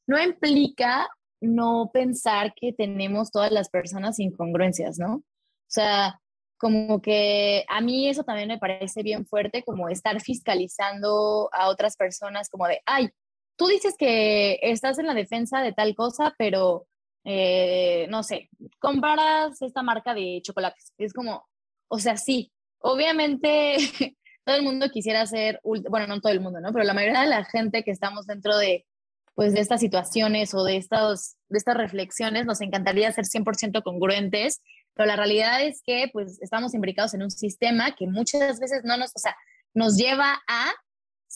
no implica no pensar que tenemos todas las personas incongruencias, ¿no? O sea, como que a mí eso también me parece bien fuerte, como estar fiscalizando a otras personas, como de, ay, tú dices que estás en la defensa de tal cosa, pero, eh, no sé, comparas esta marca de chocolates. Es como, o sea, sí, obviamente todo el mundo quisiera ser, bueno, no todo el mundo, ¿no? Pero la mayoría de la gente que estamos dentro de, pues, de estas situaciones o de, estos, de estas reflexiones, nos encantaría ser 100% congruentes pero la realidad es que pues estamos imbricados en un sistema que muchas veces no nos, o sea, nos lleva a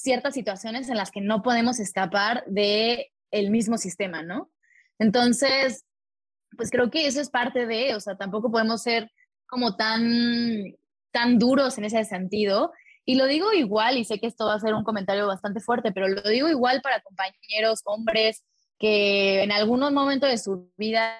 ciertas situaciones en las que no podemos escapar de el mismo sistema, ¿no? Entonces, pues creo que eso es parte de, o sea, tampoco podemos ser como tan tan duros en ese sentido. Y lo digo igual, y sé que esto va a ser un comentario bastante fuerte, pero lo digo igual para compañeros, hombres, que en algunos momentos de su vida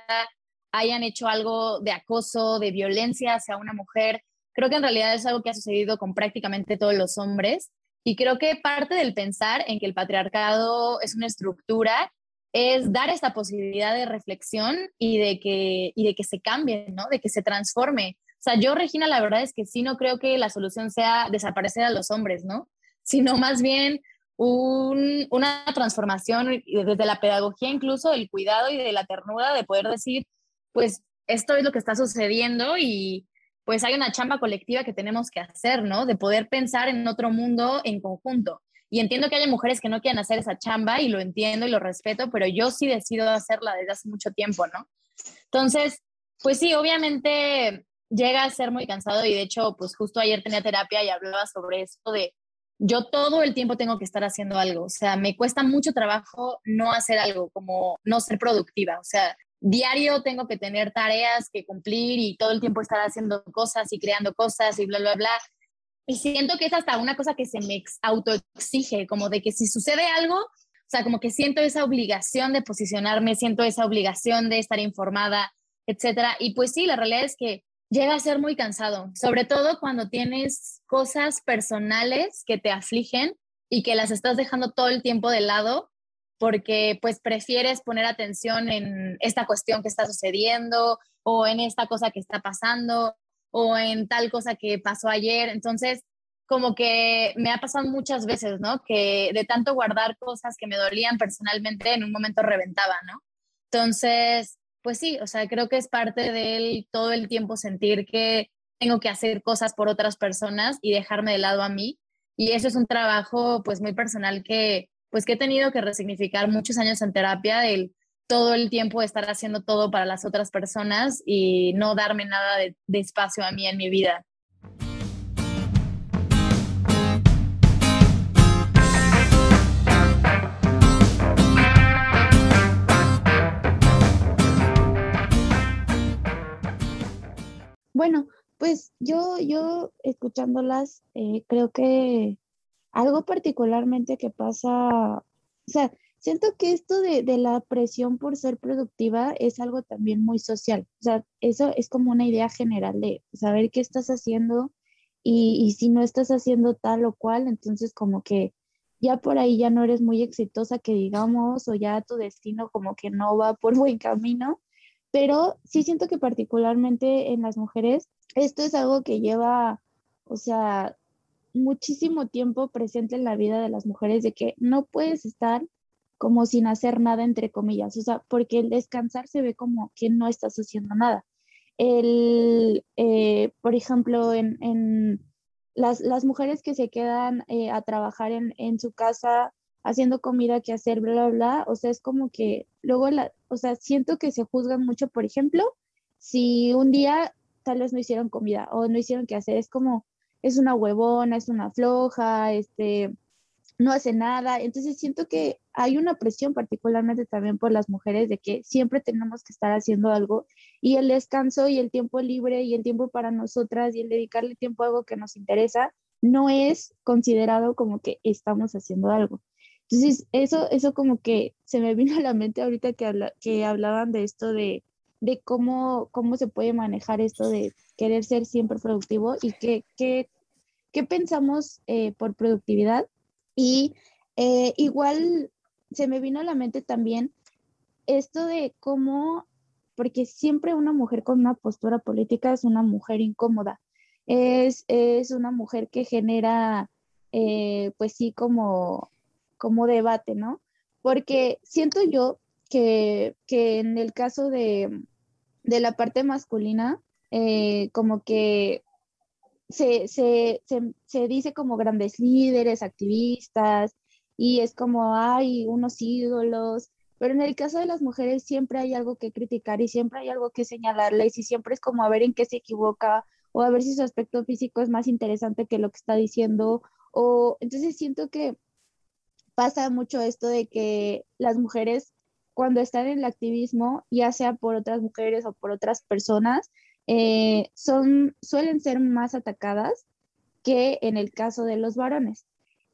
hayan hecho algo de acoso, de violencia hacia una mujer. Creo que en realidad es algo que ha sucedido con prácticamente todos los hombres. Y creo que parte del pensar en que el patriarcado es una estructura es dar esta posibilidad de reflexión y de que, y de que se cambie, ¿no? De que se transforme. O sea, yo, Regina, la verdad es que sí no creo que la solución sea desaparecer a los hombres, ¿no? Sino más bien una transformación desde la pedagogía, incluso del cuidado y de la ternura, de poder decir, pues esto es lo que está sucediendo y pues hay una chamba colectiva que tenemos que hacer, ¿no? De poder pensar en otro mundo en conjunto. Y entiendo que haya mujeres que no quieran hacer esa chamba y lo entiendo y lo respeto, pero yo sí decido hacerla desde hace mucho tiempo, ¿no? Entonces, pues sí, obviamente llega a ser muy cansado y de hecho, pues justo ayer tenía terapia y hablaba sobre esto de yo todo el tiempo tengo que estar haciendo algo, o sea, me cuesta mucho trabajo no hacer algo, como no ser productiva, o sea, diario tengo que tener tareas que cumplir y todo el tiempo estar haciendo cosas y creando cosas y bla, bla, bla. Y siento que es hasta una cosa que se me autoexige, como de que si sucede algo, o sea, como que siento esa obligación de posicionarme, siento esa obligación de estar informada, etcétera. Y pues sí, la realidad es que llega a ser muy cansado, sobre todo cuando tienes cosas personales que te afligen y que las estás dejando todo el tiempo de lado porque pues prefieres poner atención en esta cuestión que está sucediendo o en esta cosa que está pasando o en tal cosa que pasó ayer. Entonces, como que me ha pasado muchas veces, ¿no? Que de tanto guardar cosas que me dolían personalmente, en un momento reventaba, ¿no? Entonces, pues sí, o sea, creo que es parte de todo el tiempo sentir que tengo que hacer cosas por otras personas y dejarme de lado a mí. Y eso es un trabajo pues muy personal que pues que he tenido que resignificar muchos años en terapia, el todo el tiempo estar haciendo todo para las otras personas y no darme nada de, de espacio a mí en mi vida. Bueno, pues yo, yo escuchándolas, eh, creo que algo particularmente que pasa, o sea, siento que esto de, la presión por ser productiva es algo también muy social. O sea, eso es como una idea general de saber qué estás haciendo y, y si no estás haciendo tal o cual, entonces como que ya por ahí ya no eres muy exitosa, que digamos, o ya tu destino como que no va por buen camino. Pero sí siento que particularmente en las mujeres, esto es algo que lleva, o sea, muchísimo tiempo presente en la vida de las mujeres de que no puedes estar como sin hacer nada, entre comillas, o sea, porque el descansar se ve como que no estás haciendo nada. El, eh, por ejemplo, en, las, mujeres que se quedan eh, a trabajar en, en, su casa haciendo comida que hacer, bla, bla, bla, o sea, es como que luego, la, o sea, siento que se juzgan mucho, por ejemplo, si un día tal vez no hicieron comida o no hicieron que hacer, es como, es una huevona, es una floja, este, no hace nada. Entonces siento que hay una presión particularmente también por las mujeres de que siempre tenemos que estar haciendo algo y el descanso y el tiempo libre y el tiempo para nosotras y el dedicarle tiempo a algo que nos interesa no es considerado como que estamos haciendo algo. Entonces, eso, eso como que se me vino a la mente ahorita que, habla, que hablaban de esto de, de cómo, cómo se puede manejar esto de querer ser siempre productivo y qué, qué, qué pensamos eh, por productividad. Y eh, igual se me vino a la mente también esto de cómo, porque siempre una mujer con una postura política es una mujer incómoda, es, es una mujer que genera, eh, pues sí, como, como debate, ¿no? Porque siento yo que, en el caso de, la parte masculina, como que se, se, se, dice como grandes líderes, activistas, y es como, hay unos ídolos, pero en el caso de las mujeres siempre hay algo que criticar y siempre hay algo que señalarles y siempre es como a ver en qué se equivoca o a ver si su aspecto físico es más interesante que lo que está diciendo. O entonces siento que pasa mucho esto de que las mujeres cuando están en el activismo, ya sea por otras mujeres o por otras personas, eh, son, suelen ser más atacadas que en el caso de los varones.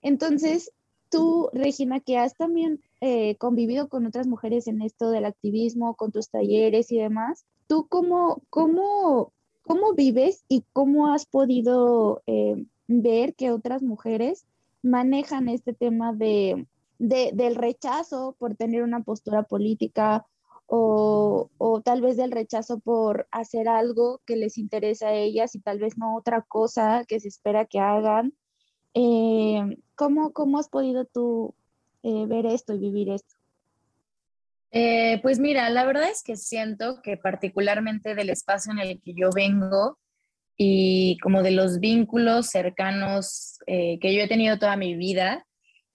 Entonces, tú, Regina, que has también eh, convivido con otras mujeres en esto del activismo, con tus talleres y demás, ¿tú cómo, cómo, cómo vives y cómo has podido eh, ver que otras mujeres manejan este tema de, del rechazo por tener una postura política o, tal vez del rechazo por hacer algo que les interesa a ellas y tal vez no otra cosa que se espera que hagan. Eh, ¿cómo, has podido tú eh, ver esto y vivir esto? Eh, pues mira, la verdad es que siento que particularmente del espacio en el que yo vengo y como de los vínculos cercanos que yo he tenido toda mi vida,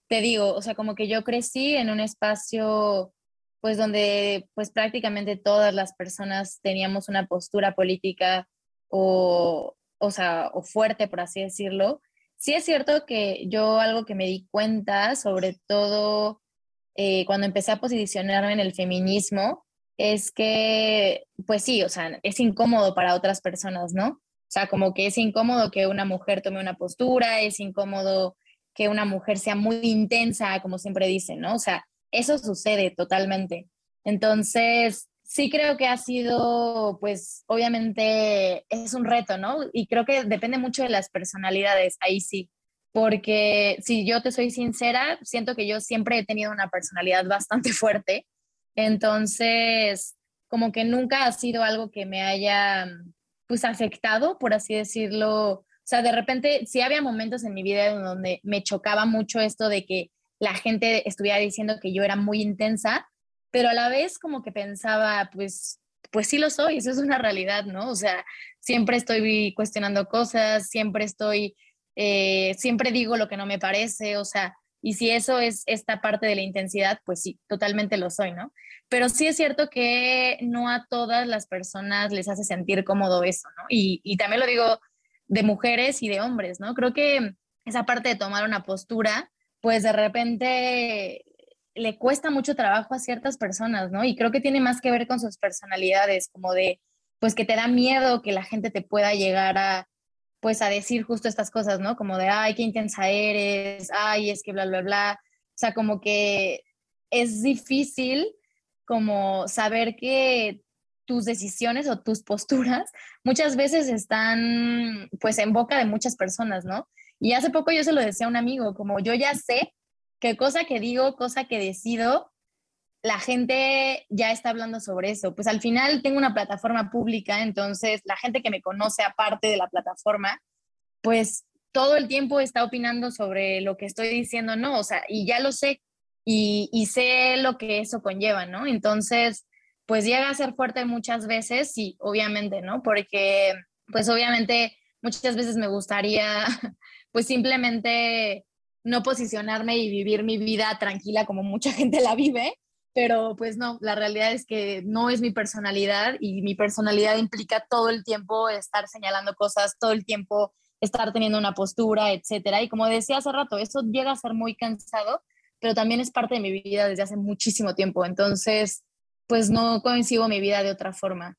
te digo, o sea, como que yo crecí en un espacio pues donde pues prácticamente todas las personas teníamos una postura política o, o sea, o fuerte, por así decirlo. Sí es cierto que yo algo que me di cuenta, sobre todo eh, cuando empecé a posicionarme en el feminismo, es que, pues sí, o sea, es incómodo para otras personas, ¿no? O sea, como que es incómodo que una mujer tome una postura, es incómodo que una mujer sea muy intensa, como siempre dicen, ¿no? O sea, eso sucede totalmente. Entonces, sí creo que ha sido, pues, obviamente es un reto, ¿no? Y creo que depende mucho de las personalidades, ahí sí. Porque si yo te soy sincera, siento que yo siempre he tenido una personalidad bastante fuerte. Entonces, como que nunca ha sido algo que me haya, pues, afectado, por así decirlo. O sea, de repente, sí había momentos en mi vida donde me chocaba mucho esto de que la gente estuviera diciendo que yo era muy intensa, pero a la vez como que pensaba, pues, pues sí lo soy, eso es una realidad, ¿no? O sea, siempre estoy cuestionando cosas, siempre estoy, eh, siempre digo lo que no me parece, o sea, y si eso es esta parte de la intensidad, pues sí, totalmente lo soy, ¿no? Pero sí es cierto que no a todas las personas les hace sentir cómodo eso, ¿no? Y, y también lo digo de mujeres y de hombres, ¿no? Creo que esa parte de tomar una postura, pues de repente le cuesta mucho trabajo a ciertas personas, ¿no? Y creo que tiene más que ver con sus personalidades, como de, pues que te da miedo que la gente te pueda llegar a, pues a decir justo estas cosas, ¿no? Como de, ay, qué intensa eres, ay, es que bla, bla, bla. O sea, como que es difícil como saber que tus decisiones o tus posturas muchas veces están pues en boca de muchas personas, ¿no? Y hace poco yo se lo decía a un amigo, como yo ya sé qué cosa que digo, cosa que decido, la gente ya está hablando sobre eso. Pues al final tengo una plataforma pública, entonces la gente que me conoce aparte de la plataforma, pues todo el tiempo está opinando sobre lo que estoy diciendo, ¿no? O sea, y ya lo sé y, y sé lo que eso conlleva, ¿no? Entonces, pues llega a ser fuerte muchas veces, sí, obviamente, ¿no? Porque, pues obviamente, muchas veces me gustaría pues simplemente no posicionarme y vivir mi vida tranquila como mucha gente la vive, pero pues no, la realidad es que no es mi personalidad y mi personalidad implica todo el tiempo estar señalando cosas, todo el tiempo estar teniendo una postura, etcétera. Y como decía hace rato, eso llega a ser muy cansado, pero también es parte de mi vida desde hace muchísimo tiempo. Entonces, pues no coincido mi vida de otra forma.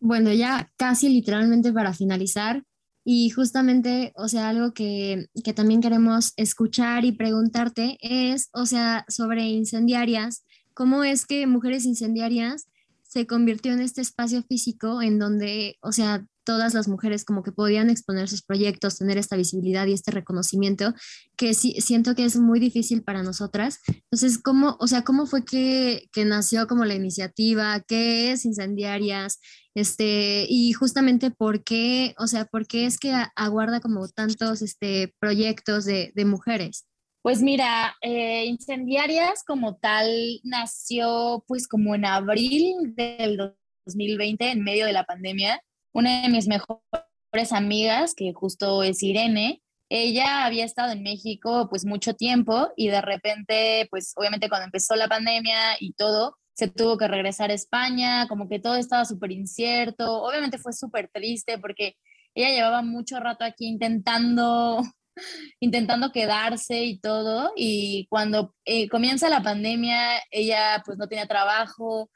Bueno, ya casi literalmente para finalizar, y justamente, o sea, algo que, que, también queremos escuchar y preguntarte es, o sea, sobre incendiarias, ¿cómo es que Mujeres Incendiarias se convirtió en este espacio físico en donde, o sea, todas las mujeres como que podían exponer sus proyectos, tener esta visibilidad y este reconocimiento, que sí, siento que es muy difícil para nosotras. Entonces, ¿cómo, o sea, cómo fue que, nació como la iniciativa? ¿Qué es Incendiarias? Este, y justamente por qué, o sea, por qué es que aguarda como tantos este, proyectos de, de mujeres. Pues mira, eh, Incendiarias como tal nació pues como en abril del 2020, en medio de la pandemia una de mis mejores amigas, que justo es Irene, ella había estado en México pues mucho tiempo y de repente, pues obviamente cuando empezó la pandemia y todo, se tuvo que regresar a España, como que todo estaba súper incierto, obviamente fue súper triste porque ella llevaba mucho rato aquí intentando intentando quedarse y todo y cuando eh, comienza la pandemia ella pues no tenía trabajo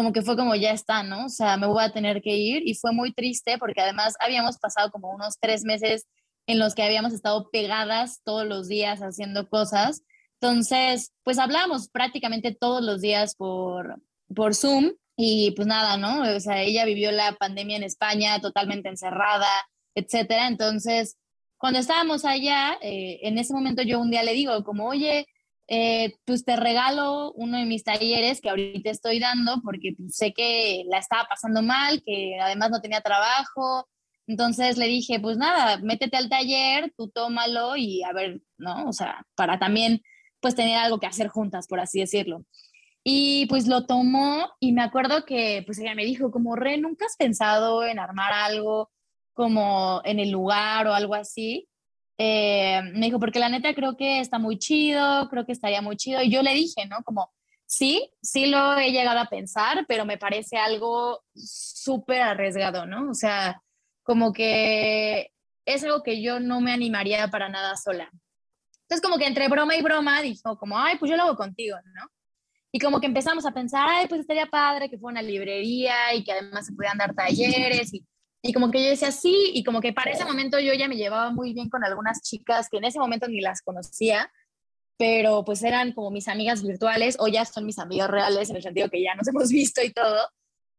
como que fue como ya está, ¿no? O sea, me voy a tener que ir y fue muy triste porque además habíamos pasado como unos tres meses en los que habíamos estado pegadas todos los días haciendo cosas. Entonces, pues hablamos prácticamente todos los días por, por Zoom y pues nada, ¿no? O sea, ella vivió la pandemia en España totalmente encerrada, etcétera. Entonces, cuando estábamos allá, eh, en ese momento yo un día le digo como, oye, eh, pues te regalo uno de mis talleres que ahorita estoy dando porque pues, sé que la estaba pasando mal, que además no tenía trabajo. Entonces le dije, pues nada, métete al taller, tú tómalo y a ver, ¿no? O sea, para también pues tener algo que hacer juntas, por así decirlo. Y pues lo tomó y me acuerdo que pues ella me dijo como, Re, ¿nunca has pensado en armar algo como en el lugar o algo así? Eh, me dijo, porque la neta creo que está muy chido, creo que estaría muy chido. Y yo le dije, ¿no? Como, sí, sí lo he llegado a pensar, pero me parece algo súper arriesgado, ¿no? O sea, como que es algo que yo no me animaría para nada sola. Entonces, como que entre broma y broma, dijo como, ay, pues yo lo hago contigo, ¿no? Y como que empezamos a pensar, ay, pues estaría padre que fuera una librería y que además se pudieran dar talleres y y como que yo decía sí, y como que para ese momento yo ya me llevaba muy bien con algunas chicas que en ese momento ni las conocía, pero pues eran como mis amigas virtuales o ya son mis amigas reales en el sentido que ya nos hemos visto y todo,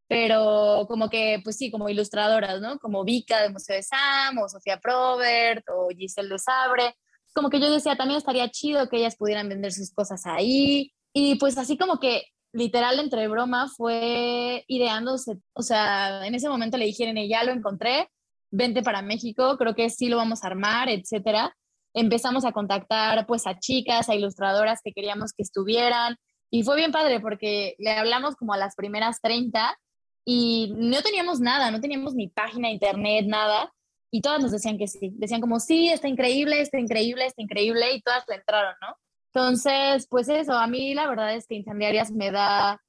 pero como que pues sí, como ilustradoras, ¿no? Como Vika de Museo de Sam o Sofía Probert o Giselle de Sabre. Como que yo decía, también estaría chido que ellas pudieran vender sus cosas ahí. Y pues así como que literal entre broma fue ideándose, o sea, en ese momento le dijeron, ya lo encontré, vente para México, creo que sí lo vamos a armar, etcétera. Empezamos a contactar pues a chicas, a ilustradoras que queríamos que estuvieran y fue bien padre porque le hablamos como a las primeras 30 y no teníamos nada, no teníamos ni página internet, nada. Y todas nos decían que sí, decían como, sí, está increíble, está increíble, está increíble, y todas le entraron, ¿no? Entonces, pues eso, a mí la verdad es que Incendiarias me da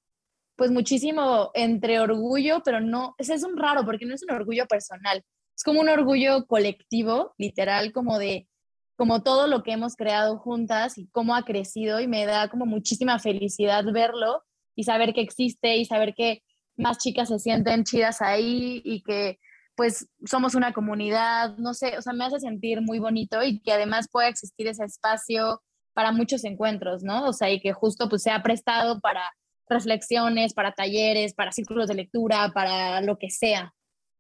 pues muchísimo entre orgullo, pero no, ese es un raro porque no es un orgullo personal, es como un orgullo colectivo, literal, como de, como todo lo que hemos creado juntas y cómo ha crecido y me da como muchísima felicidad verlo y saber que existe y saber que más chicas se sienten chidas ahí y que pues somos una comunidad, no sé, o sea, me hace sentir muy bonito y que además pueda existir ese espacio para muchos encuentros, ¿no? O sea, y que justo pues se ha prestado para reflexiones, para talleres, para círculos de lectura, para lo que sea.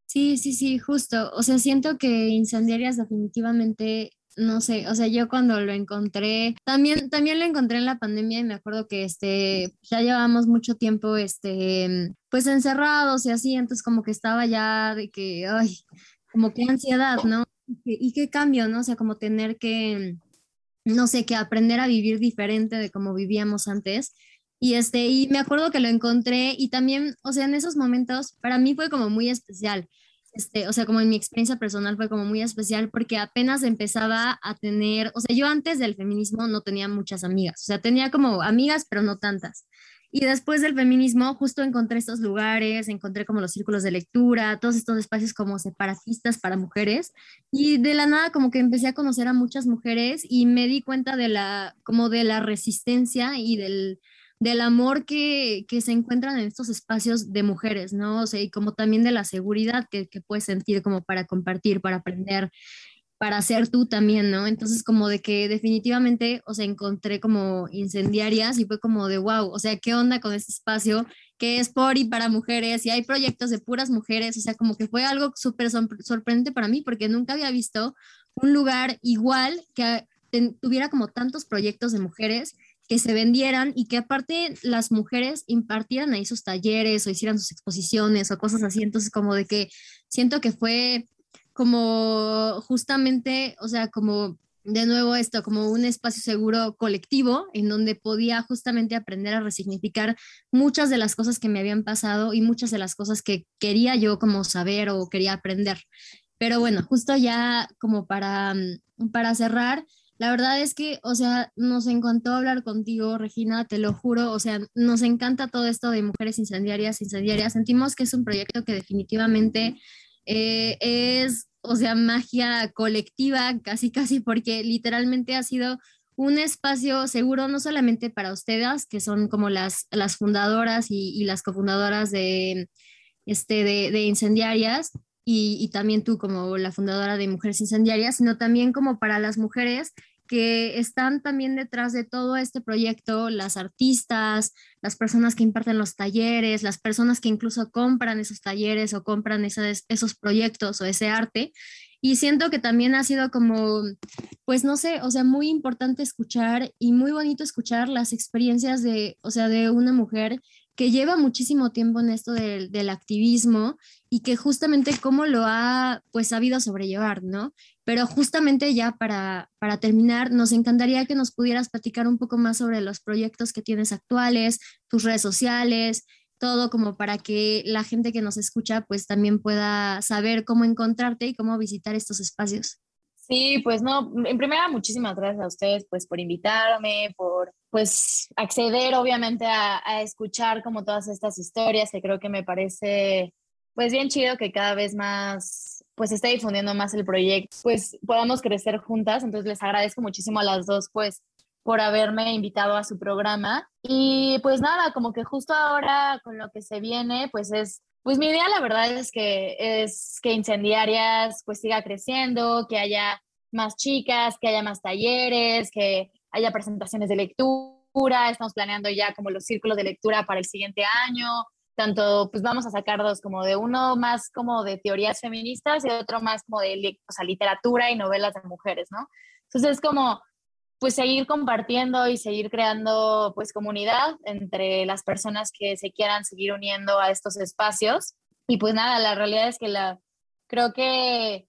Sí, sí, sí, justo. O sea, siento que Incendiarias definitivamente, no sé, o sea, yo cuando lo encontré, también, también lo encontré en la pandemia y me acuerdo que este, ya llevábamos mucho tiempo, este, pues encerrados y así, entonces como que estaba ya de que, ay, como que ansiedad, ¿no? y qué cambio, ¿no? O sea, como tener que no sé, que aprender a vivir diferente de como vivíamos antes. Y, este, y me acuerdo que lo encontré y también, o sea, en esos momentos para mí fue como muy especial. Este, o sea, como en mi experiencia personal fue como muy especial porque apenas empezaba a tener, o sea, yo antes del feminismo no tenía muchas amigas, o sea, tenía como amigas, pero no tantas. Y después del feminismo, justo encontré estos lugares, encontré como los círculos de lectura, todos estos espacios como separatistas para mujeres. Y de la nada como que empecé a conocer a muchas mujeres y me di cuenta de la, como de la resistencia y del, del amor que, que, se encuentran en estos espacios de mujeres, ¿no? O sea, y como también de la seguridad que, que puedes sentir como para compartir, para aprender para ser tú también, ¿no? Entonces como de que definitivamente, o sea, encontré como incendiarias y fue como de, wow, o sea, ¿qué onda con este espacio que es por y para mujeres y hay proyectos de puras mujeres? O sea, como que fue algo súper sorprendente para mí porque nunca había visto un lugar igual que tuviera como tantos proyectos de mujeres que se vendieran y que aparte las mujeres impartieran ahí sus talleres o hicieran sus exposiciones o cosas así. Entonces, como de que siento que fue como justamente, o sea, como de nuevo esto, como un espacio seguro colectivo en donde podía justamente aprender a resignificar muchas de las cosas que me habían pasado y muchas de las cosas que quería yo como saber o quería aprender. Pero bueno, justo ya como para, mm, para cerrar, la verdad es que, o sea, nos encantó hablar contigo, Regina, te lo juro, o sea, nos encanta todo esto de mujeres incendiarias, incendiarias. Sentimos que es un proyecto que definitivamente eh, es, o sea, magia colectiva, casi, casi, porque literalmente ha sido un espacio seguro no solamente para ustedes, que son como las, las fundadoras y, las cofundadoras de, este, de, incendiarias, y, y, también tú como la fundadora de Mujeres Incendiarias, sino también como para las mujeres que están también detrás de todo este proyecto, las artistas, las personas que imparten los talleres, las personas que incluso compran esos talleres o compran esos, proyectos o ese arte. Y siento que también ha sido como, pues no sé, o sea, muy importante escuchar y muy bonito escuchar las experiencias de, o sea, de una mujer que lleva muchísimo tiempo en esto del, del activismo y que justamente cómo lo ha pues sabido sobrellevar, ¿no? Pero justamente ya para, para terminar, nos encantaría que nos pudieras platicar un poco más sobre los proyectos que tienes actuales, tus redes sociales, todo como para que la gente que nos escucha pues también pueda saber cómo encontrarte y cómo visitar estos espacios. Sí, pues no, en primera muchísimas gracias a ustedes pues por invitarme, por pues acceder obviamente a, escuchar como todas estas historias que creo que me parece pues bien chido que cada vez más pues esté difundiendo más el proyecto, pues podamos crecer juntas. Entonces les agradezco muchísimo a las dos pues por haberme invitado a su programa. Y pues nada, como que justo ahora con lo que se viene, pues es, pues mi idea la verdad es que es que Incendiarias pues siga creciendo, que haya más chicas, que haya más talleres, que haya presentaciones de lectura. Estamos planeando ya como los círculos de lectura para el siguiente año tanto, pues vamos a sacar dos, como de uno más como de teorías feministas y otro más como de o sea, literatura y novelas de mujeres, ¿no? Entonces es como, pues seguir compartiendo y seguir creando, pues, comunidad entre las personas que se quieran seguir uniendo a estos espacios. Y pues nada, la realidad es que la, creo que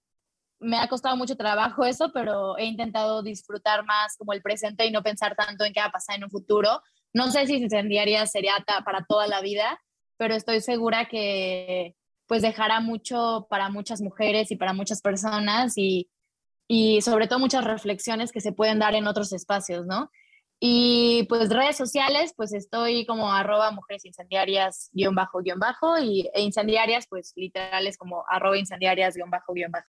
me ha costado mucho trabajo eso, pero he intentado disfrutar más como el presente y no pensar tanto en qué va a pasar en un futuro. No sé si incendiaria sería para toda la vida, pero estoy segura que pues dejará mucho para muchas mujeres y para muchas personas y, y sobre todo muchas reflexiones que se pueden dar en otros espacios, ¿no? Y pues redes sociales, pues estoy como arroba mujeres incendiarias guion bajo guion bajo y e incendiarias, pues literales como arroba incendiarias guion bajo guion bajo.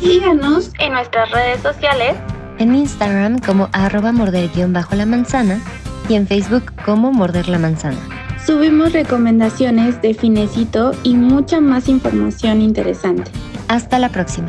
Síganos en nuestras redes sociales en Instagram como arroba morder-la manzana y en Facebook como morder la manzana. Subimos recomendaciones de Finecito y mucha más información interesante. Hasta la próxima.